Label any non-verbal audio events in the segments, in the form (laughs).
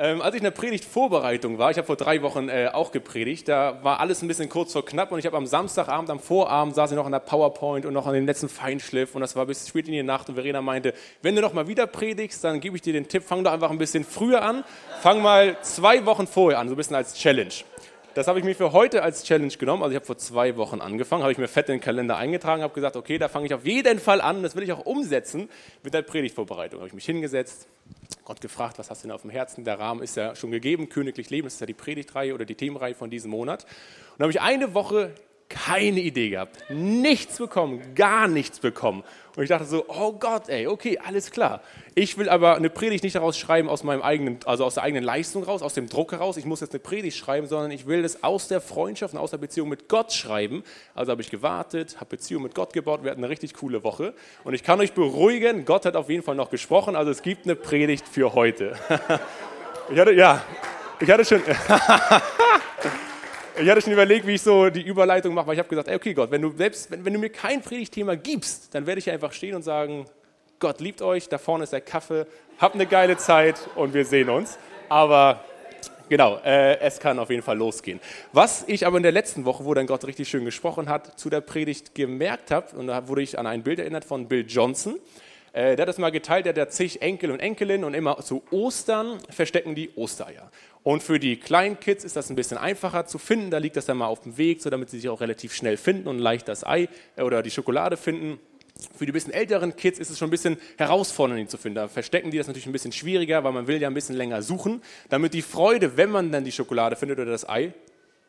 Ähm, als ich in der Predigtvorbereitung war, ich habe vor drei Wochen äh, auch gepredigt, da war alles ein bisschen kurz vor knapp und ich habe am Samstagabend, am Vorabend saß ich noch an der PowerPoint und noch an dem letzten Feinschliff und das war bis spät in die Nacht und Verena meinte, wenn du noch mal wieder predigst, dann gebe ich dir den Tipp, fang doch einfach ein bisschen früher an, fang mal zwei Wochen vorher an, so ein bisschen als Challenge. Das habe ich mir für heute als Challenge genommen. Also ich habe vor zwei Wochen angefangen, habe ich mir fett in den Kalender eingetragen, habe gesagt, okay, da fange ich auf jeden Fall an. Das will ich auch umsetzen mit der Predigtvorbereitung. Habe ich mich hingesetzt, Gott gefragt, was hast du denn auf dem Herzen? Der Rahmen ist ja schon gegeben, königlich Leben, das ist ja die Predigtreihe oder die Themenreihe von diesem Monat. Und habe ich eine Woche keine Idee gehabt, nichts bekommen, gar nichts bekommen. Und ich dachte so, oh Gott, ey, okay, alles klar. Ich will aber eine Predigt nicht daraus schreiben aus meinem eigenen, also aus der eigenen Leistung raus, aus dem Druck heraus. Ich muss jetzt eine Predigt schreiben, sondern ich will das aus der Freundschaft und aus der Beziehung mit Gott schreiben. Also habe ich gewartet, habe Beziehung mit Gott gebaut. Wir hatten eine richtig coole Woche. Und ich kann euch beruhigen, Gott hat auf jeden Fall noch gesprochen. Also es gibt eine Predigt für heute. (laughs) ich hatte, ja, ich hatte schon. (laughs) Ich hatte schon überlegt, wie ich so die Überleitung mache, weil ich habe gesagt, ey, okay Gott, wenn du, selbst, wenn, wenn du mir kein Predigtthema gibst, dann werde ich einfach stehen und sagen, Gott liebt euch, da vorne ist der Kaffee, habt eine geile Zeit und wir sehen uns. Aber genau, äh, es kann auf jeden Fall losgehen. Was ich aber in der letzten Woche, wo dann Gott richtig schön gesprochen hat, zu der Predigt gemerkt habe, und da wurde ich an ein Bild erinnert von Bill Johnson, äh, der hat das mal geteilt, der hat zig Enkel und Enkelinnen und immer zu Ostern verstecken die Ostereier. Und für die kleinen Kids ist das ein bisschen einfacher zu finden. Da liegt das dann mal auf dem Weg, so damit sie sich auch relativ schnell finden und leicht das Ei äh, oder die Schokolade finden. Für die bisschen älteren Kids ist es schon ein bisschen herausfordernd, ihn zu finden. Da verstecken die das natürlich ein bisschen schwieriger, weil man will ja ein bisschen länger suchen, damit die Freude, wenn man dann die Schokolade findet oder das Ei,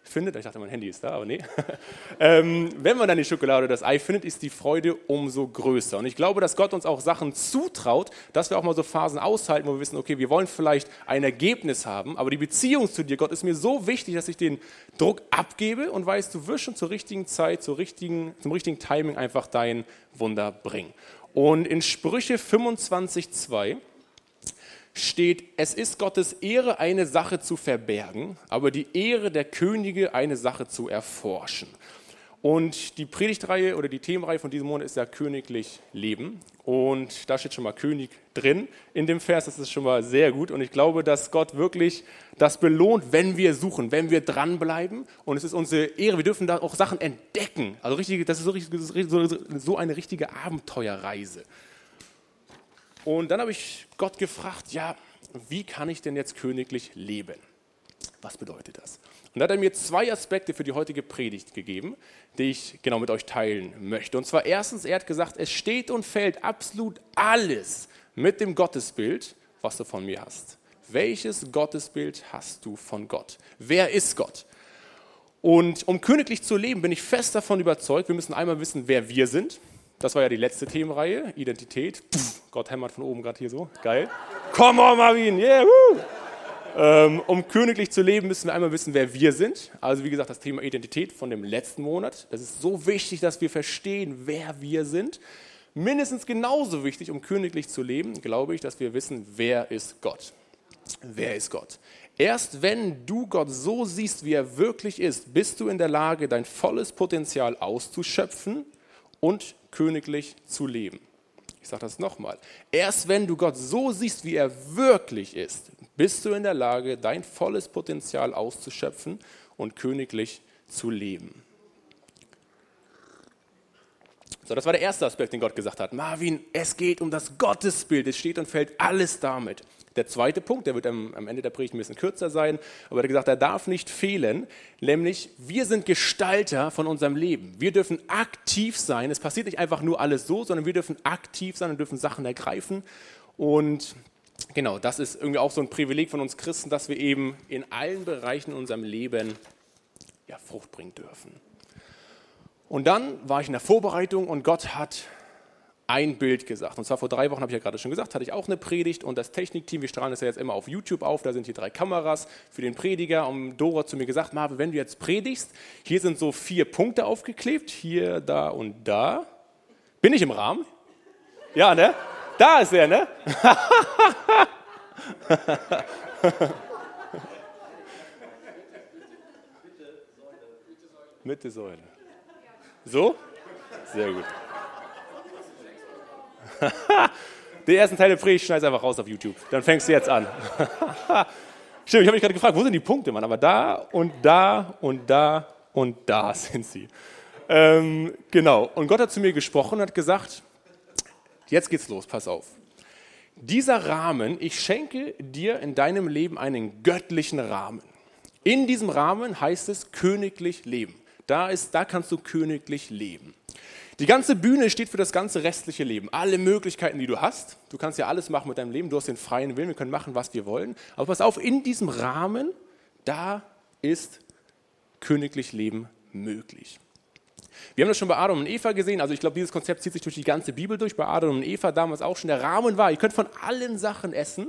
findet, ich dachte, mein Handy ist da, aber nee. (laughs) ähm, wenn man dann die Schokolade oder das Ei findet, ist die Freude umso größer. Und ich glaube, dass Gott uns auch Sachen zutraut, dass wir auch mal so Phasen aushalten, wo wir wissen, okay, wir wollen vielleicht ein Ergebnis haben, aber die Beziehung zu dir, Gott, ist mir so wichtig, dass ich den Druck abgebe und weiß, du wirst schon zur richtigen Zeit, zur richtigen, zum richtigen Timing einfach dein Wunder bringen. Und in Sprüche 25,2 steht, es ist Gottes Ehre, eine Sache zu verbergen, aber die Ehre der Könige, eine Sache zu erforschen. Und die Predigtreihe oder die Themenreihe von diesem Monat ist ja königlich Leben. Und da steht schon mal König drin in dem Vers. Das ist schon mal sehr gut. Und ich glaube, dass Gott wirklich das belohnt, wenn wir suchen, wenn wir dranbleiben. Und es ist unsere Ehre. Wir dürfen da auch Sachen entdecken. Also richtig, das ist so, so eine richtige Abenteuerreise. Und dann habe ich Gott gefragt, ja, wie kann ich denn jetzt königlich leben? Was bedeutet das? Und da hat er mir zwei Aspekte für die heutige Predigt gegeben, die ich genau mit euch teilen möchte. Und zwar erstens, er hat gesagt, es steht und fällt absolut alles mit dem Gottesbild, was du von mir hast. Welches Gottesbild hast du von Gott? Wer ist Gott? Und um königlich zu leben, bin ich fest davon überzeugt, wir müssen einmal wissen, wer wir sind. Das war ja die letzte Themenreihe, Identität. Pff, Gott hämmert von oben gerade hier so. Geil. Come on, Marvin. Yeah, woo. Ähm, um königlich zu leben, müssen wir einmal wissen, wer wir sind. Also wie gesagt, das Thema Identität von dem letzten Monat. Das ist so wichtig, dass wir verstehen, wer wir sind. Mindestens genauso wichtig, um königlich zu leben, glaube ich, dass wir wissen, wer ist Gott. Wer ist Gott? Erst wenn du Gott so siehst, wie er wirklich ist, bist du in der Lage, dein volles Potenzial auszuschöpfen und königlich zu leben. Ich sage das nochmal. Erst wenn du Gott so siehst, wie er wirklich ist, bist du in der Lage, dein volles Potenzial auszuschöpfen und königlich zu leben. So, das war der erste Aspekt, den Gott gesagt hat. Marvin, es geht um das Gottesbild. Es steht und fällt alles damit. Der zweite Punkt, der wird am, am Ende der Predigt ein bisschen kürzer sein, aber er hat gesagt, er darf nicht fehlen, nämlich wir sind Gestalter von unserem Leben. Wir dürfen aktiv sein. Es passiert nicht einfach nur alles so, sondern wir dürfen aktiv sein und dürfen Sachen ergreifen. Und genau, das ist irgendwie auch so ein Privileg von uns Christen, dass wir eben in allen Bereichen in unserem Leben ja, Frucht bringen dürfen. Und dann war ich in der Vorbereitung und Gott hat ein Bild gesagt. Und zwar vor drei Wochen, habe ich ja gerade schon gesagt, hatte ich auch eine Predigt und das Technikteam, wir strahlen das ja jetzt immer auf YouTube auf, da sind hier drei Kameras für den Prediger. Und Dora zu mir gesagt, Marve, wenn du jetzt predigst, hier sind so vier Punkte aufgeklebt, hier, da und da. Bin ich im Rahmen? Ja, ne? Da ist er, ne? (laughs) Mitte Säule. So? Sehr gut. (laughs) Den ersten Teil der Predigt schneidest einfach raus auf YouTube. Dann fängst du jetzt an. (laughs) Stimmt, ich habe mich gerade gefragt, wo sind die Punkte, Mann? Aber da und da und da und da (laughs) sind sie. Ähm, genau. Und Gott hat zu mir gesprochen und hat gesagt, jetzt geht's los, pass auf. Dieser Rahmen, ich schenke dir in deinem Leben einen göttlichen Rahmen. In diesem Rahmen heißt es königlich leben. Da, ist, da kannst du königlich leben. Die ganze Bühne steht für das ganze restliche Leben. Alle Möglichkeiten, die du hast. Du kannst ja alles machen mit deinem Leben. Du hast den freien Willen. Wir können machen, was wir wollen. Aber pass auf, in diesem Rahmen, da ist königlich Leben möglich. Wir haben das schon bei Adam und Eva gesehen. Also ich glaube, dieses Konzept zieht sich durch die ganze Bibel durch. Bei Adam und Eva damals auch schon. Der Rahmen war, ihr könnt von allen Sachen essen,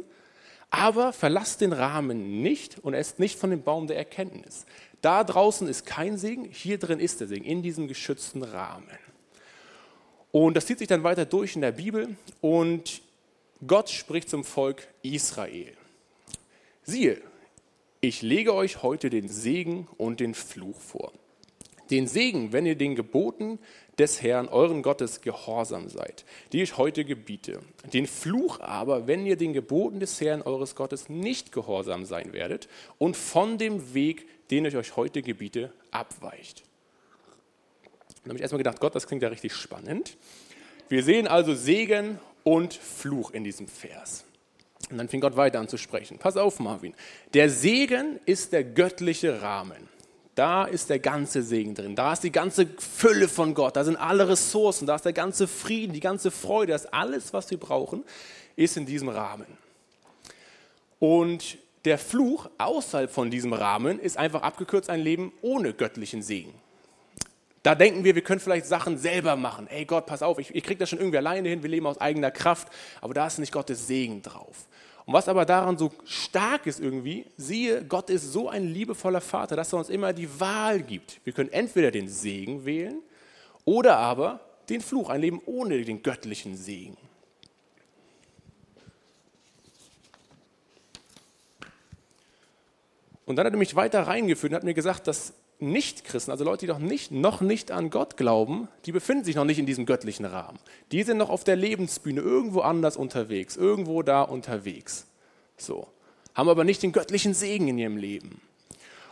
aber verlasst den Rahmen nicht und esst nicht von dem Baum der Erkenntnis. Da draußen ist kein Segen, hier drin ist der Segen, in diesem geschützten Rahmen. Und das zieht sich dann weiter durch in der Bibel und Gott spricht zum Volk Israel. Siehe, ich lege euch heute den Segen und den Fluch vor. Den Segen, wenn ihr den Geboten des Herrn, euren Gottes, gehorsam seid, die ich heute gebiete. Den Fluch aber, wenn ihr den Geboten des Herrn, eures Gottes, nicht gehorsam sein werdet und von dem Weg, den ich euch heute gebiete, abweicht. Dann habe ich erstmal gedacht, Gott, das klingt ja richtig spannend. Wir sehen also Segen und Fluch in diesem Vers. Und dann fing Gott weiter an zu sprechen. Pass auf, Marvin. Der Segen ist der göttliche Rahmen. Da ist der ganze Segen drin. Da ist die ganze Fülle von Gott. Da sind alle Ressourcen. Da ist der ganze Frieden, die ganze Freude. Das ist alles, was wir brauchen, ist in diesem Rahmen. Und der Fluch außerhalb von diesem Rahmen ist einfach abgekürzt ein Leben ohne göttlichen Segen. Da denken wir, wir können vielleicht Sachen selber machen. Ey Gott, pass auf, ich, ich kriege das schon irgendwie alleine hin, wir leben aus eigener Kraft, aber da ist nicht Gottes Segen drauf. Und was aber daran so stark ist irgendwie, siehe, Gott ist so ein liebevoller Vater, dass er uns immer die Wahl gibt. Wir können entweder den Segen wählen oder aber den Fluch, ein Leben ohne den göttlichen Segen. Und dann hat er mich weiter reingeführt und hat mir gesagt, dass Nichtchristen, also Leute, die noch nicht, noch nicht an Gott glauben, die befinden sich noch nicht in diesem göttlichen Rahmen. Die sind noch auf der Lebensbühne irgendwo anders unterwegs, irgendwo da unterwegs. So. Haben aber nicht den göttlichen Segen in ihrem Leben.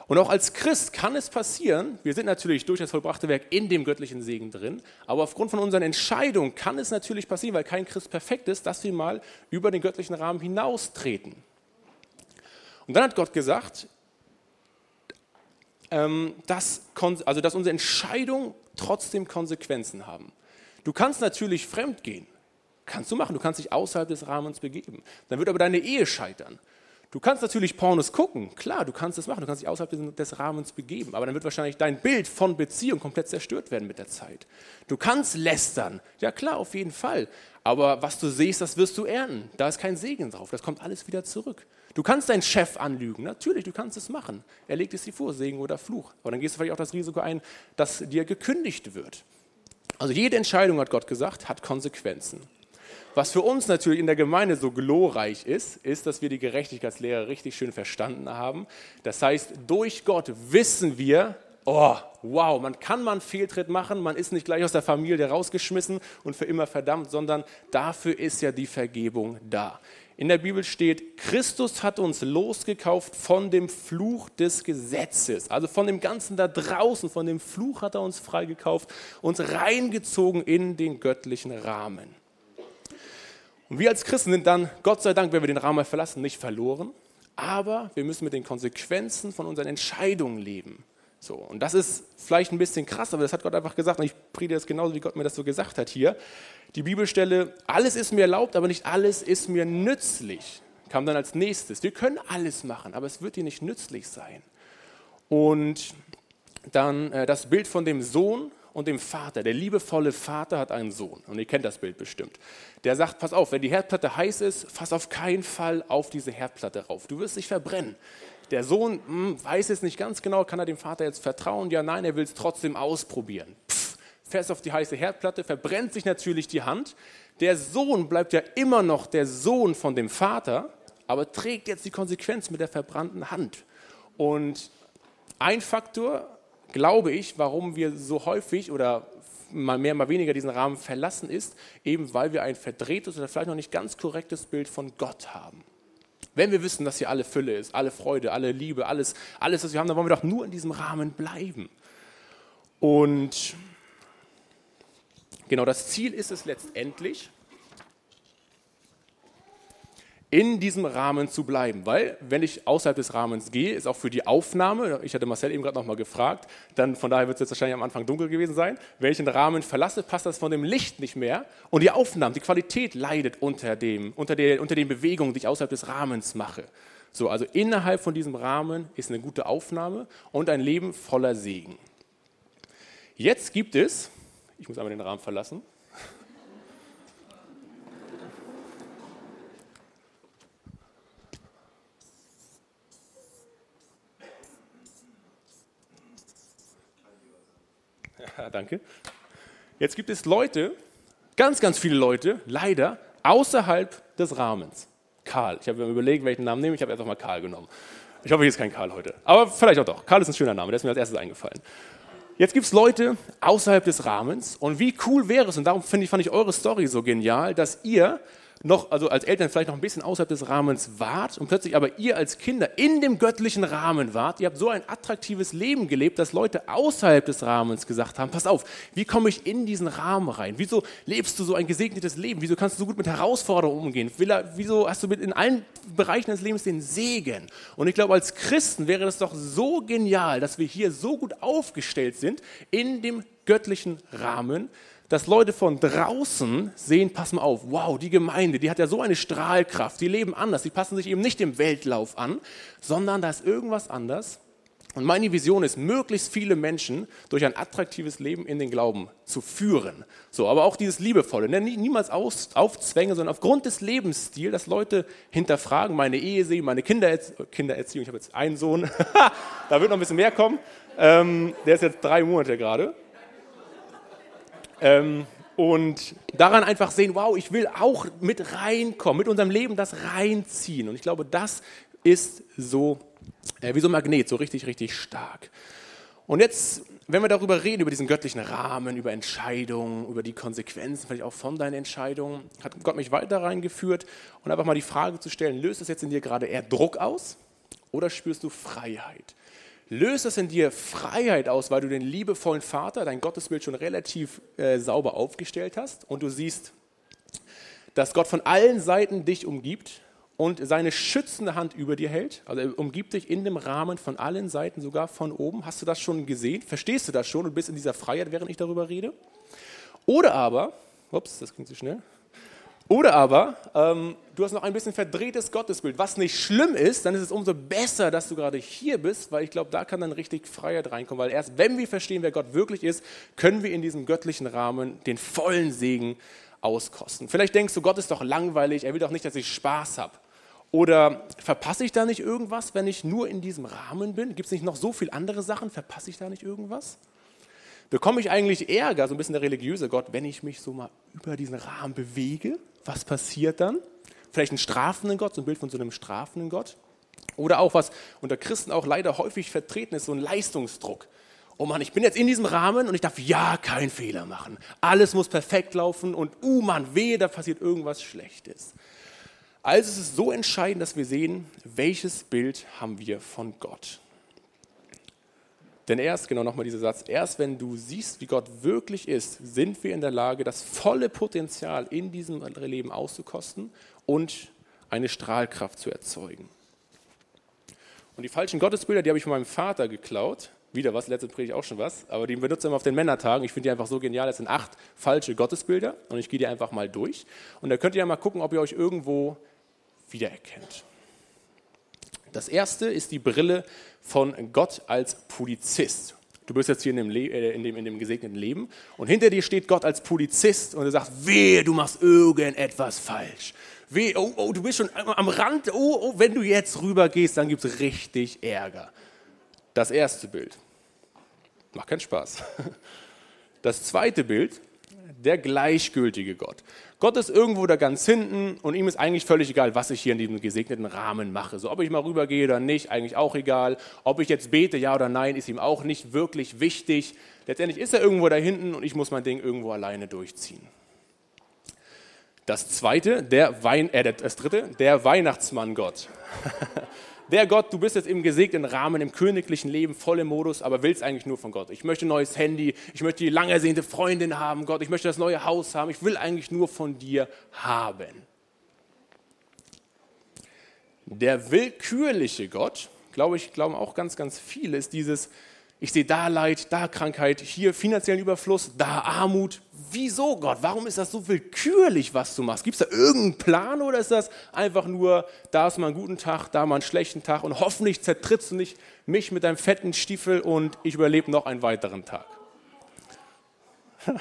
Und auch als Christ kann es passieren, wir sind natürlich durch das vollbrachte Werk in dem göttlichen Segen drin, aber aufgrund von unseren Entscheidungen kann es natürlich passieren, weil kein Christ perfekt ist, dass wir mal über den göttlichen Rahmen hinaustreten. Und dann hat Gott gesagt, dass, also dass unsere Entscheidungen trotzdem Konsequenzen haben. Du kannst natürlich fremd gehen. Kannst du machen. Du kannst dich außerhalb des Rahmens begeben. Dann wird aber deine Ehe scheitern. Du kannst natürlich Pornos gucken, klar, du kannst das machen, du kannst dich außerhalb des Rahmens begeben, aber dann wird wahrscheinlich dein Bild von Beziehung komplett zerstört werden mit der Zeit. Du kannst lästern, ja klar, auf jeden Fall, aber was du siehst, das wirst du ernten. Da ist kein Segen drauf, das kommt alles wieder zurück. Du kannst deinen Chef anlügen, natürlich, du kannst es machen. Er legt es dir vor, Segen oder Fluch. Aber dann gehst du vielleicht auch das Risiko ein, dass dir gekündigt wird. Also jede Entscheidung, hat Gott gesagt, hat Konsequenzen. Was für uns natürlich in der Gemeinde so glorreich ist, ist, dass wir die Gerechtigkeitslehre richtig schön verstanden haben. Das heißt, durch Gott wissen wir, oh, wow, man kann mal einen Fehltritt machen, man ist nicht gleich aus der Familie rausgeschmissen und für immer verdammt, sondern dafür ist ja die Vergebung da. In der Bibel steht, Christus hat uns losgekauft von dem Fluch des Gesetzes, also von dem Ganzen da draußen, von dem Fluch hat er uns freigekauft, uns reingezogen in den göttlichen Rahmen. Und wir als Christen sind dann, Gott sei Dank, wenn wir den Rahmen verlassen, nicht verloren, aber wir müssen mit den Konsequenzen von unseren Entscheidungen leben. So, und das ist vielleicht ein bisschen krass, aber das hat Gott einfach gesagt. Und ich predige das genauso, wie Gott mir das so gesagt hat hier. Die Bibelstelle, alles ist mir erlaubt, aber nicht alles ist mir nützlich, kam dann als nächstes. Wir können alles machen, aber es wird dir nicht nützlich sein. Und dann äh, das Bild von dem Sohn und dem Vater. Der liebevolle Vater hat einen Sohn. Und ihr kennt das Bild bestimmt. Der sagt, pass auf, wenn die Herdplatte heiß ist, fass auf keinen Fall auf diese Herdplatte rauf. Du wirst dich verbrennen. Der Sohn hm, weiß es nicht ganz genau, kann er dem Vater jetzt vertrauen? Ja, nein, er will es trotzdem ausprobieren. Pff, fährst auf die heiße Herdplatte, verbrennt sich natürlich die Hand. Der Sohn bleibt ja immer noch der Sohn von dem Vater, aber trägt jetzt die Konsequenz mit der verbrannten Hand. Und ein Faktor, glaube ich, warum wir so häufig oder mal mehr, mal weniger diesen Rahmen verlassen, ist eben, weil wir ein verdrehtes oder vielleicht noch nicht ganz korrektes Bild von Gott haben. Wenn wir wissen, dass hier alle Fülle ist, alle Freude, alle Liebe, alles, alles, was wir haben, dann wollen wir doch nur in diesem Rahmen bleiben. Und genau das Ziel ist es letztendlich, in diesem Rahmen zu bleiben. Weil, wenn ich außerhalb des Rahmens gehe, ist auch für die Aufnahme, ich hatte Marcel eben gerade nochmal gefragt, dann von daher wird es jetzt wahrscheinlich am Anfang dunkel gewesen sein, wenn ich den Rahmen verlasse, passt das von dem Licht nicht mehr und die Aufnahme, die Qualität leidet unter, dem, unter, der, unter den Bewegungen, die ich außerhalb des Rahmens mache. So, also innerhalb von diesem Rahmen ist eine gute Aufnahme und ein Leben voller Segen. Jetzt gibt es, ich muss einmal den Rahmen verlassen, (laughs) danke. Jetzt gibt es Leute, ganz, ganz viele Leute, leider, außerhalb des Rahmens. Karl. Ich habe mir überlegt, welchen Namen nehme ich. Habe einfach mal Karl genommen. Ich hoffe, hier ist kein Karl heute. Aber vielleicht auch doch. Karl ist ein schöner Name, der ist mir als erstes eingefallen. Jetzt gibt es Leute außerhalb des Rahmens. Und wie cool wäre es, und darum ich, fand ich eure Story so genial, dass ihr noch, also als Eltern vielleicht noch ein bisschen außerhalb des Rahmens wart und plötzlich aber ihr als Kinder in dem göttlichen Rahmen wart. Ihr habt so ein attraktives Leben gelebt, dass Leute außerhalb des Rahmens gesagt haben, pass auf, wie komme ich in diesen Rahmen rein? Wieso lebst du so ein gesegnetes Leben? Wieso kannst du so gut mit Herausforderungen umgehen? Wieso hast du in allen Bereichen des Lebens den Segen? Und ich glaube, als Christen wäre das doch so genial, dass wir hier so gut aufgestellt sind in dem göttlichen Rahmen, dass Leute von draußen sehen, pass mal auf, wow, die Gemeinde, die hat ja so eine Strahlkraft, die leben anders, die passen sich eben nicht dem Weltlauf an, sondern da ist irgendwas anders. Und meine Vision ist, möglichst viele Menschen durch ein attraktives Leben in den Glauben zu führen. So, aber auch dieses Liebevolle, ne? niemals aus, aufzwängen, sondern aufgrund des Lebensstils, dass Leute hinterfragen, meine Ehe sehen, meine Kindererzie Kindererziehung, ich habe jetzt einen Sohn, (laughs) da wird noch ein bisschen mehr kommen, ähm, der ist jetzt drei Monate gerade. Ähm, und daran einfach sehen, wow, ich will auch mit reinkommen, mit unserem Leben das reinziehen. Und ich glaube, das ist so äh, wie so ein Magnet, so richtig, richtig stark. Und jetzt, wenn wir darüber reden, über diesen göttlichen Rahmen, über Entscheidungen, über die Konsequenzen, vielleicht auch von deinen Entscheidungen, hat Gott mich weiter reingeführt und einfach mal die Frage zu stellen, löst das jetzt in dir gerade eher Druck aus oder spürst du Freiheit? Löst es in dir Freiheit aus, weil du den liebevollen Vater, dein Gottesbild schon relativ äh, sauber aufgestellt hast und du siehst, dass Gott von allen Seiten dich umgibt und seine schützende Hand über dir hält. Also er umgibt dich in dem Rahmen von allen Seiten, sogar von oben. Hast du das schon gesehen? Verstehst du das schon und bist in dieser Freiheit, während ich darüber rede? Oder aber, ups, das ging zu schnell. Oder aber ähm, du hast noch ein bisschen verdrehtes Gottesbild, was nicht schlimm ist, dann ist es umso besser, dass du gerade hier bist, weil ich glaube, da kann dann richtig Freiheit reinkommen, weil erst wenn wir verstehen, wer Gott wirklich ist, können wir in diesem göttlichen Rahmen den vollen Segen auskosten. Vielleicht denkst du, Gott ist doch langweilig, er will doch nicht, dass ich Spaß habe. Oder verpasse ich da nicht irgendwas, wenn ich nur in diesem Rahmen bin? Gibt es nicht noch so viele andere Sachen? Verpasse ich da nicht irgendwas? Bekomme ich eigentlich Ärger, so ein bisschen der religiöse Gott, wenn ich mich so mal über diesen Rahmen bewege? Was passiert dann? Vielleicht einen strafenden Gott, so ein Bild von so einem strafenden Gott. Oder auch was unter Christen auch leider häufig vertreten ist, so ein Leistungsdruck. Oh Mann, ich bin jetzt in diesem Rahmen und ich darf ja keinen Fehler machen. Alles muss perfekt laufen und, uh Mann, wehe, da passiert irgendwas Schlechtes. Also es ist so entscheidend, dass wir sehen, welches Bild haben wir von Gott. Denn erst, genau nochmal dieser Satz, erst wenn du siehst, wie Gott wirklich ist, sind wir in der Lage, das volle Potenzial in diesem Leben auszukosten und eine Strahlkraft zu erzeugen. Und die falschen Gottesbilder, die habe ich von meinem Vater geklaut. Wieder was, letzte Predigt auch schon was, aber die benutze ich immer auf den Männertagen. Ich finde die einfach so genial. Das sind acht falsche Gottesbilder und ich gehe die einfach mal durch. Und da könnt ihr ja mal gucken, ob ihr euch irgendwo wiedererkennt. Das erste ist die Brille von Gott als Polizist. Du bist jetzt hier in dem, äh, in, dem, in dem, gesegneten Leben und hinter dir steht Gott als Polizist und er sagt, wehe, du machst irgendetwas falsch. Wehe, oh, oh, du bist schon am Rand, oh, oh, wenn du jetzt rübergehst, dann gibt es richtig Ärger. Das erste Bild. Macht keinen Spaß. (laughs) Das zweite Bild, der gleichgültige Gott. Gott ist irgendwo da ganz hinten und ihm ist eigentlich völlig egal, was ich hier in diesem gesegneten Rahmen mache. So, ob ich mal rübergehe oder nicht, eigentlich auch egal. Ob ich jetzt bete, ja oder nein, ist ihm auch nicht wirklich wichtig. Letztendlich ist er irgendwo da hinten und ich muss mein Ding irgendwo alleine durchziehen. Das zweite, der Wein, äh, das dritte, der Weihnachtsmann Gott. (laughs) der Gott, du bist jetzt im gesegneten Rahmen, im königlichen Leben, voll im Modus, aber willst eigentlich nur von Gott. Ich möchte ein neues Handy, ich möchte die lang ersehnte Freundin haben, Gott, ich möchte das neue Haus haben, ich will eigentlich nur von dir haben. Der willkürliche Gott, glaube ich, glauben auch ganz, ganz viele, ist dieses, ich sehe da Leid, da Krankheit, hier finanziellen Überfluss, da Armut. Wieso Gott? Warum ist das so willkürlich, was du machst? Gibt es da irgendeinen Plan oder ist das einfach nur, da ist mal einen guten Tag, da mal einen schlechten Tag und hoffentlich zertrittst du nicht mich mit deinem fetten Stiefel und ich überlebe noch einen weiteren Tag? (laughs)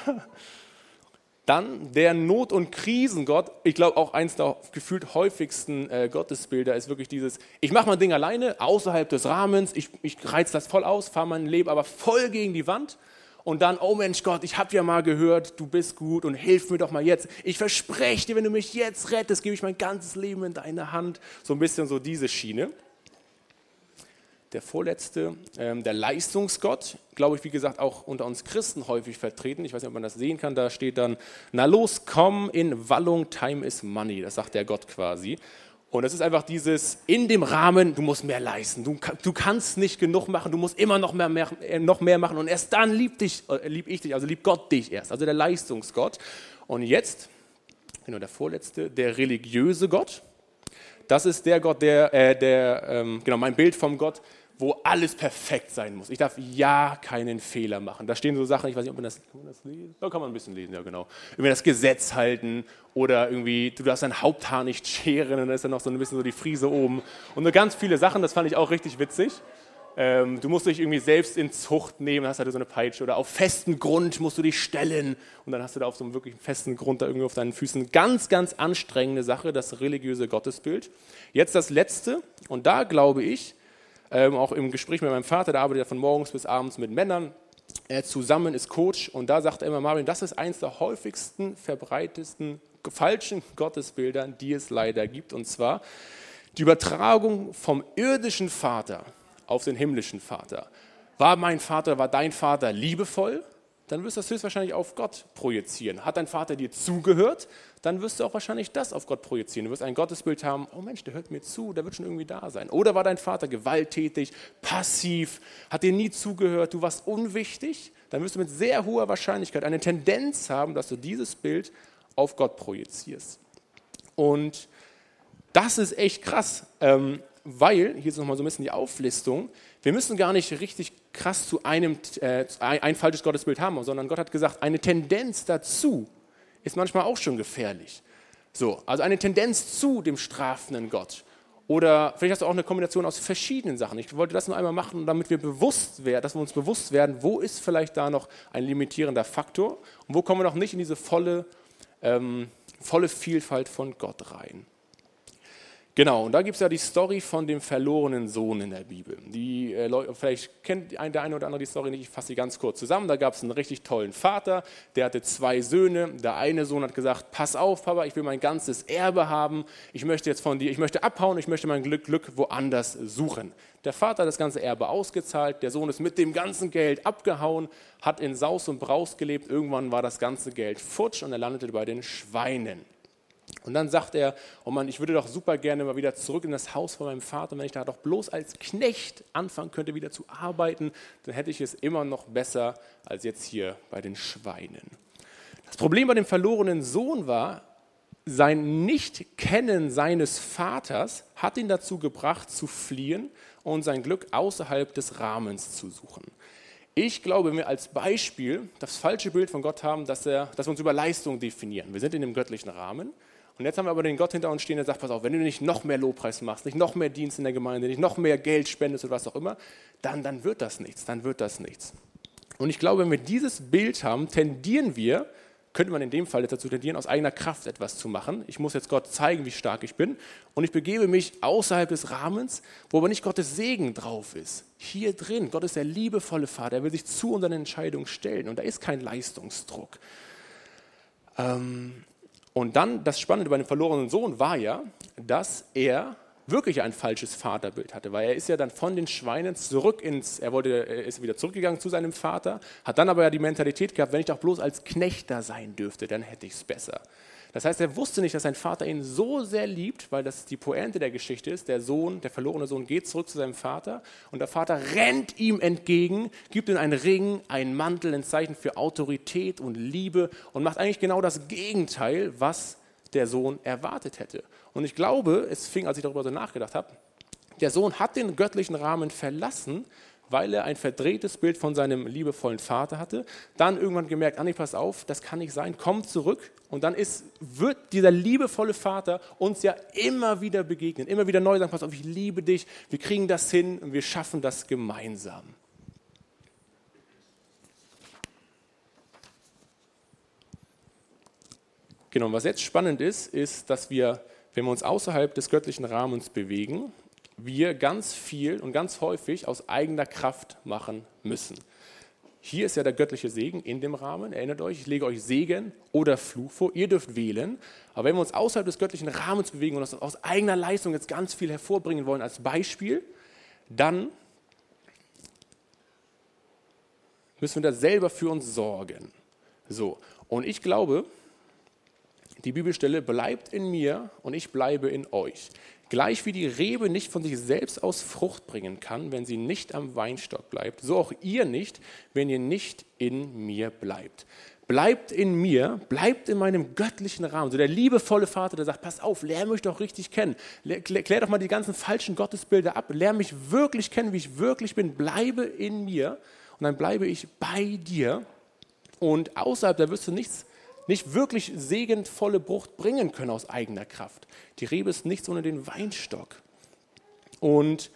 Dann der Not- und Krisengott. Ich glaube, auch eins der gefühlt häufigsten äh, Gottesbilder ist wirklich dieses, ich mache mein Ding alleine, außerhalb des Rahmens, ich, ich reiz das voll aus, fahre mein Leben aber voll gegen die Wand. Und dann, oh Mensch Gott, ich habe ja mal gehört, du bist gut und hilf mir doch mal jetzt. Ich verspreche dir, wenn du mich jetzt rettest, gebe ich mein ganzes Leben in deine Hand. So ein bisschen so diese Schiene der vorletzte, ähm, der Leistungsgott, glaube ich, wie gesagt, auch unter uns Christen häufig vertreten. Ich weiß nicht, ob man das sehen kann. Da steht dann, na los, komm in Wallung, time is money. Das sagt der Gott quasi. Und es ist einfach dieses, in dem Rahmen, du musst mehr leisten. Du, du kannst nicht genug machen, du musst immer noch mehr, mehr, äh, noch mehr machen. Und erst dann lieb, dich, äh, lieb ich dich, also lieb Gott dich erst. Also der Leistungsgott. Und jetzt, genau der vorletzte, der religiöse Gott. Das ist der Gott, der, äh, der ähm, genau mein Bild vom Gott, wo alles perfekt sein muss. Ich darf ja keinen Fehler machen. Da stehen so Sachen, ich weiß nicht, ob man das, kann man das lesen? Da kann man ein bisschen lesen, ja genau. Irgendwie das Gesetz halten oder irgendwie, du darfst dein Haupthaar nicht scheren und dann ist dann noch so ein bisschen so die Friese oben. Und so ganz viele Sachen, das fand ich auch richtig witzig. Ähm, du musst dich irgendwie selbst in Zucht nehmen, hast halt so eine Peitsche oder auf festen Grund musst du dich stellen und dann hast du da auf so einem wirklich festen Grund da irgendwie auf deinen Füßen. Ganz, ganz anstrengende Sache, das religiöse Gottesbild. Jetzt das Letzte und da glaube ich, ähm, auch im Gespräch mit meinem Vater, der arbeitet ja von morgens bis abends mit Männern er zusammen, ist Coach und da sagt er immer, Marvin, das ist eines der häufigsten, verbreitetsten falschen Gottesbilder, die es leider gibt und zwar die Übertragung vom irdischen Vater auf den himmlischen Vater. War mein Vater, war dein Vater liebevoll? Dann wirst du das höchstwahrscheinlich auf Gott projizieren. Hat dein Vater dir zugehört, dann wirst du auch wahrscheinlich das auf Gott projizieren. Du wirst ein Gottesbild haben, oh Mensch, der hört mir zu, der wird schon irgendwie da sein. Oder war dein Vater gewalttätig, passiv, hat dir nie zugehört, du warst unwichtig, dann wirst du mit sehr hoher Wahrscheinlichkeit eine Tendenz haben, dass du dieses Bild auf Gott projizierst. Und das ist echt krass, ähm, weil, hier ist nochmal so ein bisschen die Auflistung, wir müssen gar nicht richtig krass zu einem äh, ein falsches Gottesbild haben, sondern Gott hat gesagt, eine Tendenz dazu ist manchmal auch schon gefährlich. So, also eine Tendenz zu dem strafenden Gott. Oder vielleicht hast du auch eine Kombination aus verschiedenen Sachen. Ich wollte das nur einmal machen, damit wir bewusst werden, dass wir uns bewusst werden, wo ist vielleicht da noch ein limitierender Faktor und wo kommen wir noch nicht in diese volle, ähm, volle Vielfalt von Gott rein. Genau, und da gibt es ja die Story von dem verlorenen Sohn in der Bibel. Die, äh, Leute, vielleicht kennt der eine oder andere die Story nicht, ich fasse sie ganz kurz zusammen. Da gab es einen richtig tollen Vater, der hatte zwei Söhne. Der eine Sohn hat gesagt, pass auf, Papa, ich will mein ganzes Erbe haben. Ich möchte jetzt von dir, ich möchte abhauen, ich möchte mein Glück, Glück woanders suchen. Der Vater hat das ganze Erbe ausgezahlt, der Sohn ist mit dem ganzen Geld abgehauen, hat in Saus und Braus gelebt. Irgendwann war das ganze Geld futsch und er landete bei den Schweinen. Und dann sagt er, oh Mann, ich würde doch super gerne mal wieder zurück in das Haus von meinem Vater. Wenn ich da doch bloß als Knecht anfangen könnte, wieder zu arbeiten, dann hätte ich es immer noch besser als jetzt hier bei den Schweinen. Das Problem bei dem verlorenen Sohn war, sein Nicht-Kennen seines Vaters hat ihn dazu gebracht, zu fliehen und sein Glück außerhalb des Rahmens zu suchen. Ich glaube, wenn wir als Beispiel das falsche Bild von Gott haben, dass, er, dass wir uns über Leistung definieren. Wir sind in dem göttlichen Rahmen und jetzt haben wir aber den Gott hinter uns stehen, der sagt, pass auf, wenn du nicht noch mehr Lobpreis machst, nicht noch mehr Dienst in der Gemeinde, nicht noch mehr Geld spendest oder was auch immer, dann, dann wird das nichts, dann wird das nichts. Und ich glaube, wenn wir dieses Bild haben, tendieren wir, könnte man in dem Fall dazu tendieren, aus eigener Kraft etwas zu machen. Ich muss jetzt Gott zeigen, wie stark ich bin. Und ich begebe mich außerhalb des Rahmens, wo aber nicht Gottes Segen drauf ist. Hier drin, Gott ist der liebevolle Vater, er will sich zu unseren Entscheidungen stellen. Und da ist kein Leistungsdruck. Ähm, und dann, das Spannende bei dem verlorenen Sohn war ja, dass er wirklich ein falsches Vaterbild hatte, weil er ist ja dann von den Schweinen zurück ins, er, wollte, er ist wieder zurückgegangen zu seinem Vater, hat dann aber ja die Mentalität gehabt, wenn ich doch bloß als Knecht da sein dürfte, dann hätte ich es besser. Das heißt, er wusste nicht, dass sein Vater ihn so sehr liebt, weil das die Pointe der Geschichte ist. Der Sohn, der verlorene Sohn geht zurück zu seinem Vater und der Vater rennt ihm entgegen, gibt ihm einen Ring, einen Mantel, ein Zeichen für Autorität und Liebe und macht eigentlich genau das Gegenteil, was der Sohn erwartet hätte. Und ich glaube, es fing, als ich darüber so nachgedacht habe, der Sohn hat den göttlichen Rahmen verlassen, weil er ein verdrehtes Bild von seinem liebevollen Vater hatte. Dann irgendwann gemerkt, Anni, pass auf, das kann nicht sein, komm zurück. Und dann ist, wird dieser liebevolle Vater uns ja immer wieder begegnen, immer wieder neu sagen, pass auf, ich liebe dich, wir kriegen das hin und wir schaffen das gemeinsam. Genau, und was jetzt spannend ist, ist, dass wir, wenn wir uns außerhalb des göttlichen Rahmens bewegen, wir ganz viel und ganz häufig aus eigener Kraft machen müssen. Hier ist ja der göttliche Segen in dem Rahmen. Erinnert euch, ich lege euch Segen oder Fluch vor. Ihr dürft wählen. Aber wenn wir uns außerhalb des göttlichen Rahmens bewegen und aus eigener Leistung jetzt ganz viel hervorbringen wollen als Beispiel, dann müssen wir da selber für uns sorgen. So. Und ich glaube, die Bibelstelle bleibt in mir und ich bleibe in euch. Gleich wie die Rebe nicht von sich selbst aus Frucht bringen kann, wenn sie nicht am Weinstock bleibt, so auch ihr nicht, wenn ihr nicht in mir bleibt. Bleibt in mir, bleibt in meinem göttlichen Rahmen. So der liebevolle Vater, der sagt, pass auf, lerne mich doch richtig kennen. Klär doch mal die ganzen falschen Gottesbilder ab. Lerne mich wirklich kennen, wie ich wirklich bin. Bleibe in mir und dann bleibe ich bei dir. Und außerhalb, da wirst du nichts nicht wirklich segensvolle Frucht bringen können aus eigener Kraft. Die Rebe ist nichts ohne den Weinstock. Und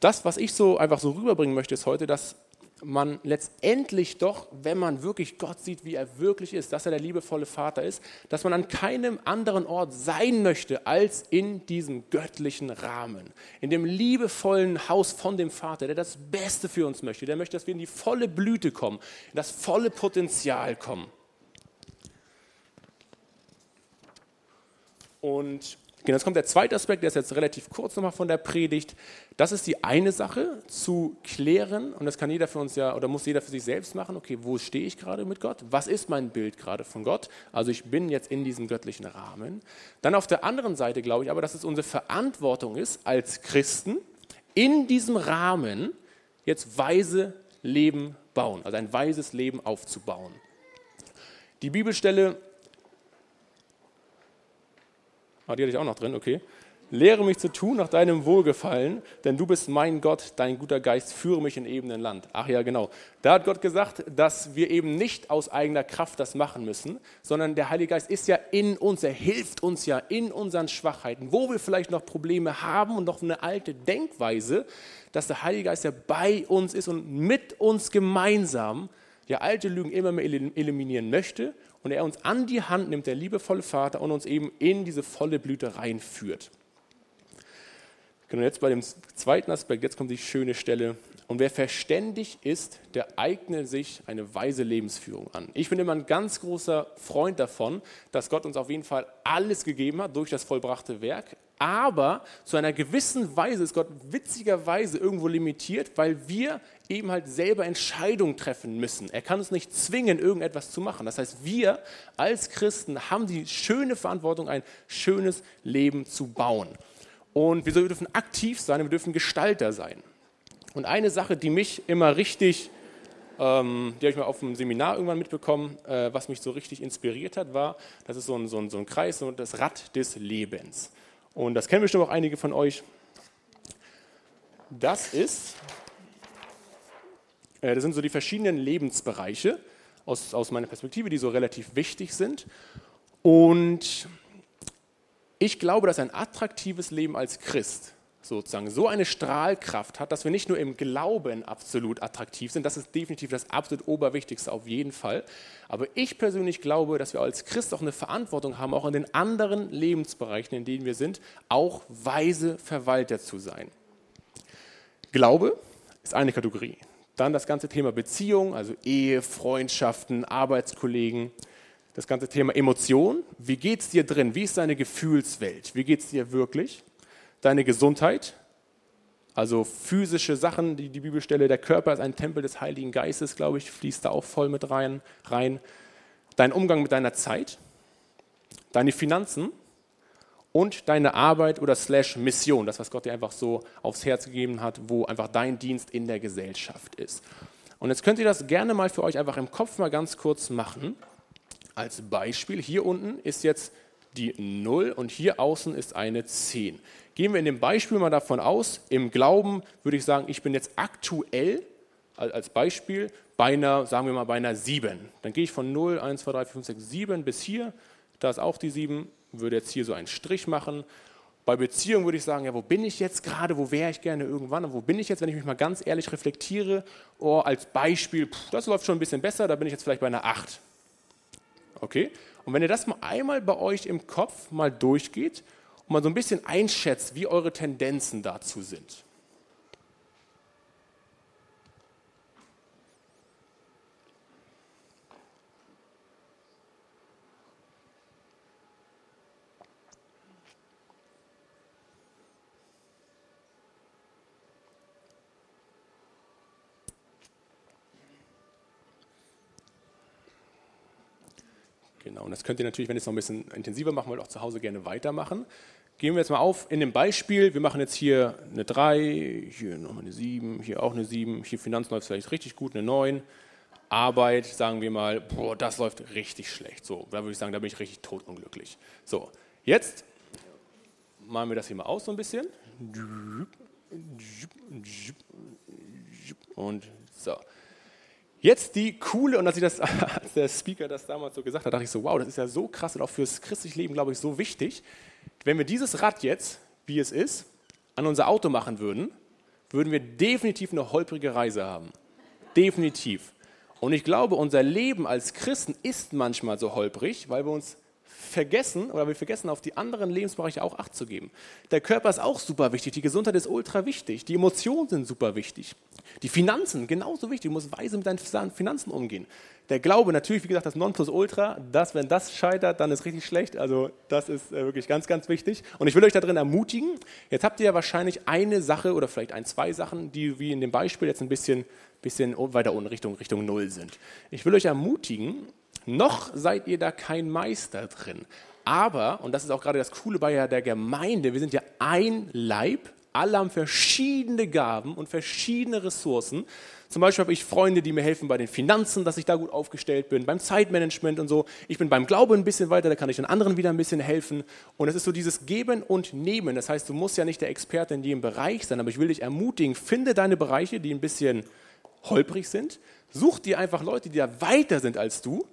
das, was ich so einfach so rüberbringen möchte, ist heute, dass man letztendlich doch, wenn man wirklich Gott sieht, wie er wirklich ist, dass er der liebevolle Vater ist, dass man an keinem anderen Ort sein möchte als in diesem göttlichen Rahmen, in dem liebevollen Haus von dem Vater, der das Beste für uns möchte, der möchte, dass wir in die volle Blüte kommen, in das volle Potenzial kommen. Und genau, jetzt kommt der zweite Aspekt, der ist jetzt relativ kurz nochmal von der Predigt. Das ist die eine Sache, zu klären, und das kann jeder für uns ja, oder muss jeder für sich selbst machen, okay, wo stehe ich gerade mit Gott? Was ist mein Bild gerade von Gott? Also ich bin jetzt in diesem göttlichen Rahmen. Dann auf der anderen Seite glaube ich aber, dass es unsere Verantwortung ist, als Christen in diesem Rahmen jetzt weise Leben bauen, also ein weises Leben aufzubauen. Die Bibelstelle Ah, die hatte ich auch noch drin, okay. Lehre mich zu tun nach deinem Wohlgefallen, denn du bist mein Gott, dein guter Geist, führe mich in ebenen Land. Ach ja, genau. Da hat Gott gesagt, dass wir eben nicht aus eigener Kraft das machen müssen, sondern der Heilige Geist ist ja in uns, er hilft uns ja in unseren Schwachheiten, wo wir vielleicht noch Probleme haben und noch eine alte Denkweise, dass der Heilige Geist ja bei uns ist und mit uns gemeinsam ja alte Lügen immer mehr eliminieren möchte und er uns an die Hand nimmt, der liebevolle Vater, und uns eben in diese volle Blüte reinführt. Genau, jetzt bei dem zweiten Aspekt, jetzt kommt die schöne Stelle. Und wer verständig ist, der eignet sich eine weise Lebensführung an. Ich bin immer ein ganz großer Freund davon, dass Gott uns auf jeden Fall alles gegeben hat durch das vollbrachte Werk. Aber zu einer gewissen Weise ist Gott witzigerweise irgendwo limitiert, weil wir eben halt selber Entscheidungen treffen müssen. Er kann uns nicht zwingen, irgendetwas zu machen. Das heißt, wir als Christen haben die schöne Verantwortung, ein schönes Leben zu bauen. Und wir dürfen aktiv sein, wir dürfen Gestalter sein. Und eine Sache, die mich immer richtig, ähm, die habe ich mal auf einem Seminar irgendwann mitbekommen, äh, was mich so richtig inspiriert hat, war, das ist so ein, so ein, so ein Kreis, so das Rad des Lebens. Und das kennen bestimmt auch einige von euch. Das ist, äh, das sind so die verschiedenen Lebensbereiche aus, aus meiner Perspektive, die so relativ wichtig sind. Und ich glaube, dass ein attraktives Leben als Christ sozusagen so eine Strahlkraft hat, dass wir nicht nur im Glauben absolut attraktiv sind, das ist definitiv das absolut Oberwichtigste auf jeden Fall, aber ich persönlich glaube, dass wir als Christ auch eine Verantwortung haben, auch in den anderen Lebensbereichen, in denen wir sind, auch weise Verwalter zu sein. Glaube ist eine Kategorie. Dann das ganze Thema Beziehung, also Ehe, Freundschaften, Arbeitskollegen. Das ganze Thema Emotion. Wie geht es dir drin? Wie ist deine Gefühlswelt? Wie geht es dir wirklich? Deine Gesundheit, also physische Sachen, die die Bibelstelle, der Körper ist ein Tempel des Heiligen Geistes, glaube ich, fließt da auch voll mit rein, rein. Dein Umgang mit deiner Zeit, deine Finanzen und deine Arbeit oder slash Mission, das, was Gott dir einfach so aufs Herz gegeben hat, wo einfach dein Dienst in der Gesellschaft ist. Und jetzt könnt ihr das gerne mal für euch einfach im Kopf mal ganz kurz machen. Als Beispiel, hier unten ist jetzt die 0 und hier außen ist eine 10. Gehen wir in dem Beispiel mal davon aus, im Glauben würde ich sagen, ich bin jetzt aktuell als Beispiel bei einer, sagen wir mal, bei einer 7. Dann gehe ich von 0, 1, 2, 3, 4, 5, 6, 7 bis hier, da ist auch die 7, würde jetzt hier so einen Strich machen. Bei Beziehung würde ich sagen, ja, wo bin ich jetzt gerade, wo wäre ich gerne irgendwann und wo bin ich jetzt, wenn ich mich mal ganz ehrlich reflektiere, oh, als Beispiel, pff, das läuft schon ein bisschen besser, da bin ich jetzt vielleicht bei einer 8. Okay? Und wenn ihr das mal einmal bei euch im Kopf mal durchgeht und mal so ein bisschen einschätzt, wie eure Tendenzen dazu sind. Genau, und das könnt ihr natürlich, wenn ihr es noch ein bisschen intensiver machen wollt, auch zu Hause gerne weitermachen. Gehen wir jetzt mal auf in dem Beispiel. Wir machen jetzt hier eine 3, hier nochmal eine 7, hier auch eine 7, hier Finanzen läuft vielleicht richtig gut, eine 9. Arbeit, sagen wir mal, boah, das läuft richtig schlecht. So, da würde ich sagen, da bin ich richtig totunglücklich. So, jetzt malen wir das hier mal aus so ein bisschen. Und so. Jetzt die coole, und als, ich das, (laughs) als der Speaker das damals so gesagt hat, dachte ich so, wow, das ist ja so krass und auch fürs christliche Leben, glaube ich, so wichtig. Wenn wir dieses Rad jetzt, wie es ist, an unser Auto machen würden, würden wir definitiv eine holprige Reise haben. Definitiv. Und ich glaube, unser Leben als Christen ist manchmal so holprig, weil wir uns vergessen oder wir vergessen auf die anderen Lebensbereiche auch Acht zu geben. Der Körper ist auch super wichtig, die Gesundheit ist ultra wichtig, die Emotionen sind super wichtig, die Finanzen genauso wichtig, du musst weise mit deinen Finanzen umgehen. Der Glaube natürlich, wie gesagt, das Nonplusultra, dass wenn das scheitert, dann ist richtig schlecht. Also das ist äh, wirklich ganz, ganz wichtig. Und ich will euch darin ermutigen. Jetzt habt ihr ja wahrscheinlich eine Sache oder vielleicht ein, zwei Sachen, die wie in dem Beispiel jetzt ein bisschen, bisschen weiter unten Richtung, Richtung Null sind. Ich will euch ermutigen, noch seid ihr da kein Meister drin. Aber, und das ist auch gerade das Coole bei der Gemeinde, wir sind ja ein Leib, alle haben verschiedene Gaben und verschiedene Ressourcen. Zum Beispiel habe ich Freunde, die mir helfen bei den Finanzen, dass ich da gut aufgestellt bin, beim Zeitmanagement und so. Ich bin beim Glauben ein bisschen weiter, da kann ich den anderen wieder ein bisschen helfen. Und es ist so dieses Geben und Nehmen. Das heißt, du musst ja nicht der Experte in jedem Bereich sein, aber ich will dich ermutigen, finde deine Bereiche, die ein bisschen holprig sind. Such dir einfach Leute, die da weiter sind als du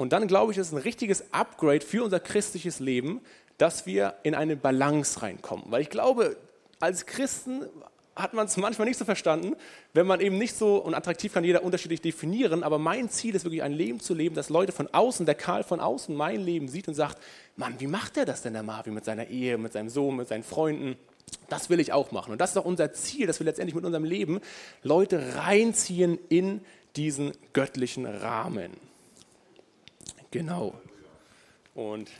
und dann glaube ich, ist ein richtiges Upgrade für unser christliches Leben, dass wir in eine Balance reinkommen. Weil ich glaube, als Christen hat man es manchmal nicht so verstanden, wenn man eben nicht so, und attraktiv kann jeder unterschiedlich definieren, aber mein Ziel ist wirklich ein Leben zu leben, dass Leute von außen, der Karl von außen mein Leben sieht und sagt, Mann, wie macht der das denn, der Marvin, mit seiner Ehe, mit seinem Sohn, mit seinen Freunden? Das will ich auch machen. Und das ist auch unser Ziel, dass wir letztendlich mit unserem Leben Leute reinziehen in diesen göttlichen Rahmen. Genau. Und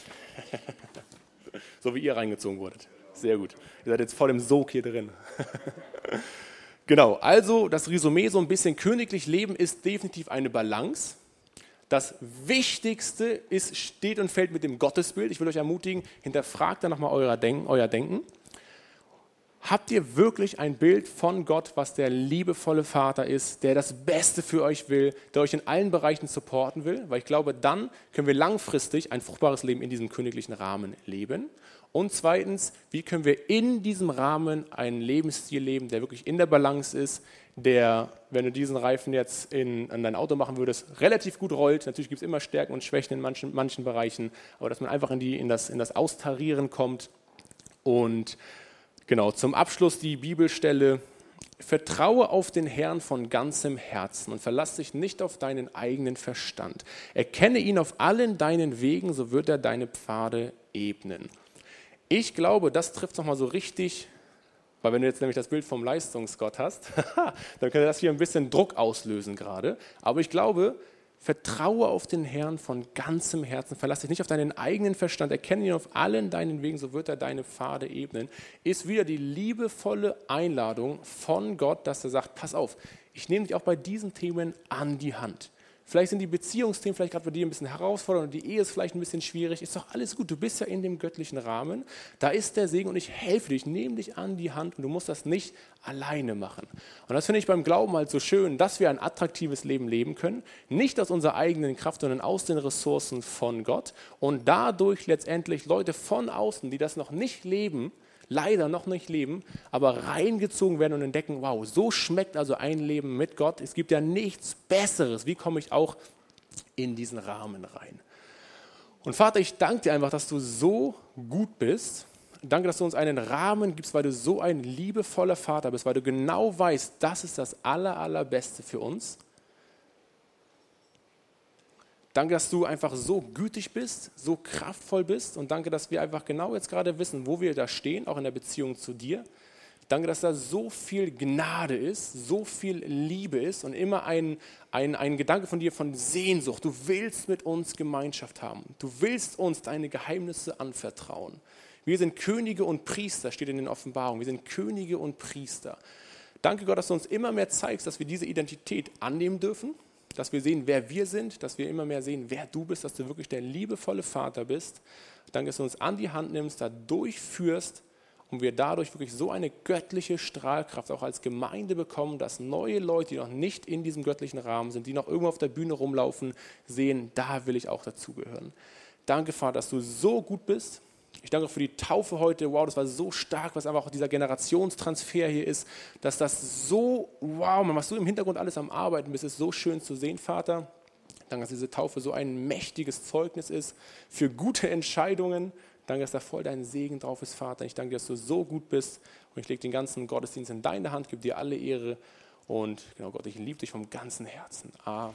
(laughs) so wie ihr reingezogen wurdet. Sehr gut. Ihr seid jetzt voll im Sog hier drin. (laughs) genau, also das Resümee so ein bisschen königlich leben ist definitiv eine Balance. Das Wichtigste ist, steht und fällt mit dem Gottesbild. Ich will euch ermutigen, hinterfragt da nochmal euer Denken, euer Denken. Habt ihr wirklich ein Bild von Gott, was der liebevolle Vater ist, der das Beste für euch will, der euch in allen Bereichen supporten will? Weil ich glaube, dann können wir langfristig ein fruchtbares Leben in diesem königlichen Rahmen leben. Und zweitens, wie können wir in diesem Rahmen einen Lebensstil leben, der wirklich in der Balance ist, der, wenn du diesen Reifen jetzt in, an dein Auto machen würdest, relativ gut rollt. Natürlich gibt es immer Stärken und Schwächen in manchen, manchen Bereichen, aber dass man einfach in, die, in, das, in das Austarieren kommt und Genau, zum Abschluss die Bibelstelle. Vertraue auf den Herrn von ganzem Herzen und verlass dich nicht auf deinen eigenen Verstand. Erkenne ihn auf allen deinen Wegen, so wird er deine Pfade ebnen. Ich glaube, das trifft nochmal so richtig, weil wenn du jetzt nämlich das Bild vom Leistungsgott hast, (laughs) dann könnte das hier ein bisschen Druck auslösen gerade. Aber ich glaube, Vertraue auf den Herrn von ganzem Herzen. Verlass dich nicht auf deinen eigenen Verstand. Erkenne ihn auf allen deinen Wegen, so wird er deine Pfade ebnen. Ist wieder die liebevolle Einladung von Gott, dass er sagt: Pass auf, ich nehme dich auch bei diesen Themen an die Hand. Vielleicht sind die Beziehungsthemen vielleicht gerade bei dir ein bisschen herausfordernd und die Ehe ist vielleicht ein bisschen schwierig. Ist doch alles gut. Du bist ja in dem göttlichen Rahmen. Da ist der Segen und ich helfe dir. Ich nehme dich an die Hand und du musst das nicht alleine machen. Und das finde ich beim Glauben halt so schön, dass wir ein attraktives Leben leben können. Nicht aus unserer eigenen Kraft, sondern aus den Ressourcen von Gott. Und dadurch letztendlich Leute von außen, die das noch nicht leben, leider noch nicht leben, aber reingezogen werden und entdecken, wow, so schmeckt also ein Leben mit Gott. Es gibt ja nichts Besseres. Wie komme ich auch in diesen Rahmen rein? Und Vater, ich danke dir einfach, dass du so gut bist. Danke, dass du uns einen Rahmen gibst, weil du so ein liebevoller Vater bist, weil du genau weißt, das ist das Aller, Allerbeste für uns. Danke, dass du einfach so gütig bist, so kraftvoll bist und danke, dass wir einfach genau jetzt gerade wissen, wo wir da stehen, auch in der Beziehung zu dir. Danke, dass da so viel Gnade ist, so viel Liebe ist und immer ein, ein, ein Gedanke von dir von Sehnsucht. Du willst mit uns Gemeinschaft haben. Du willst uns deine Geheimnisse anvertrauen. Wir sind Könige und Priester, steht in den Offenbarungen. Wir sind Könige und Priester. Danke Gott, dass du uns immer mehr zeigst, dass wir diese Identität annehmen dürfen, dass wir sehen, wer wir sind, dass wir immer mehr sehen, wer du bist, dass du wirklich der liebevolle Vater bist. Danke, dass du uns an die Hand nimmst, da durchführst und wir dadurch wirklich so eine göttliche Strahlkraft auch als Gemeinde bekommen, dass neue Leute, die noch nicht in diesem göttlichen Rahmen sind, die noch irgendwo auf der Bühne rumlaufen, sehen, da will ich auch dazugehören. Danke, Vater, dass du so gut bist ich danke für die Taufe heute. Wow, das war so stark, was einfach auch dieser Generationstransfer hier ist, dass das so, wow, man, was du im Hintergrund alles am Arbeiten bist, ist so schön zu sehen, Vater. Danke, dass diese Taufe so ein mächtiges Zeugnis ist für gute Entscheidungen. Danke, dass da voll dein Segen drauf ist, Vater. Ich danke dir, dass du so gut bist. Und ich lege den ganzen Gottesdienst in deine Hand, gebe dir alle Ehre. Und genau, Gott, ich liebe dich vom ganzen Herzen. Amen.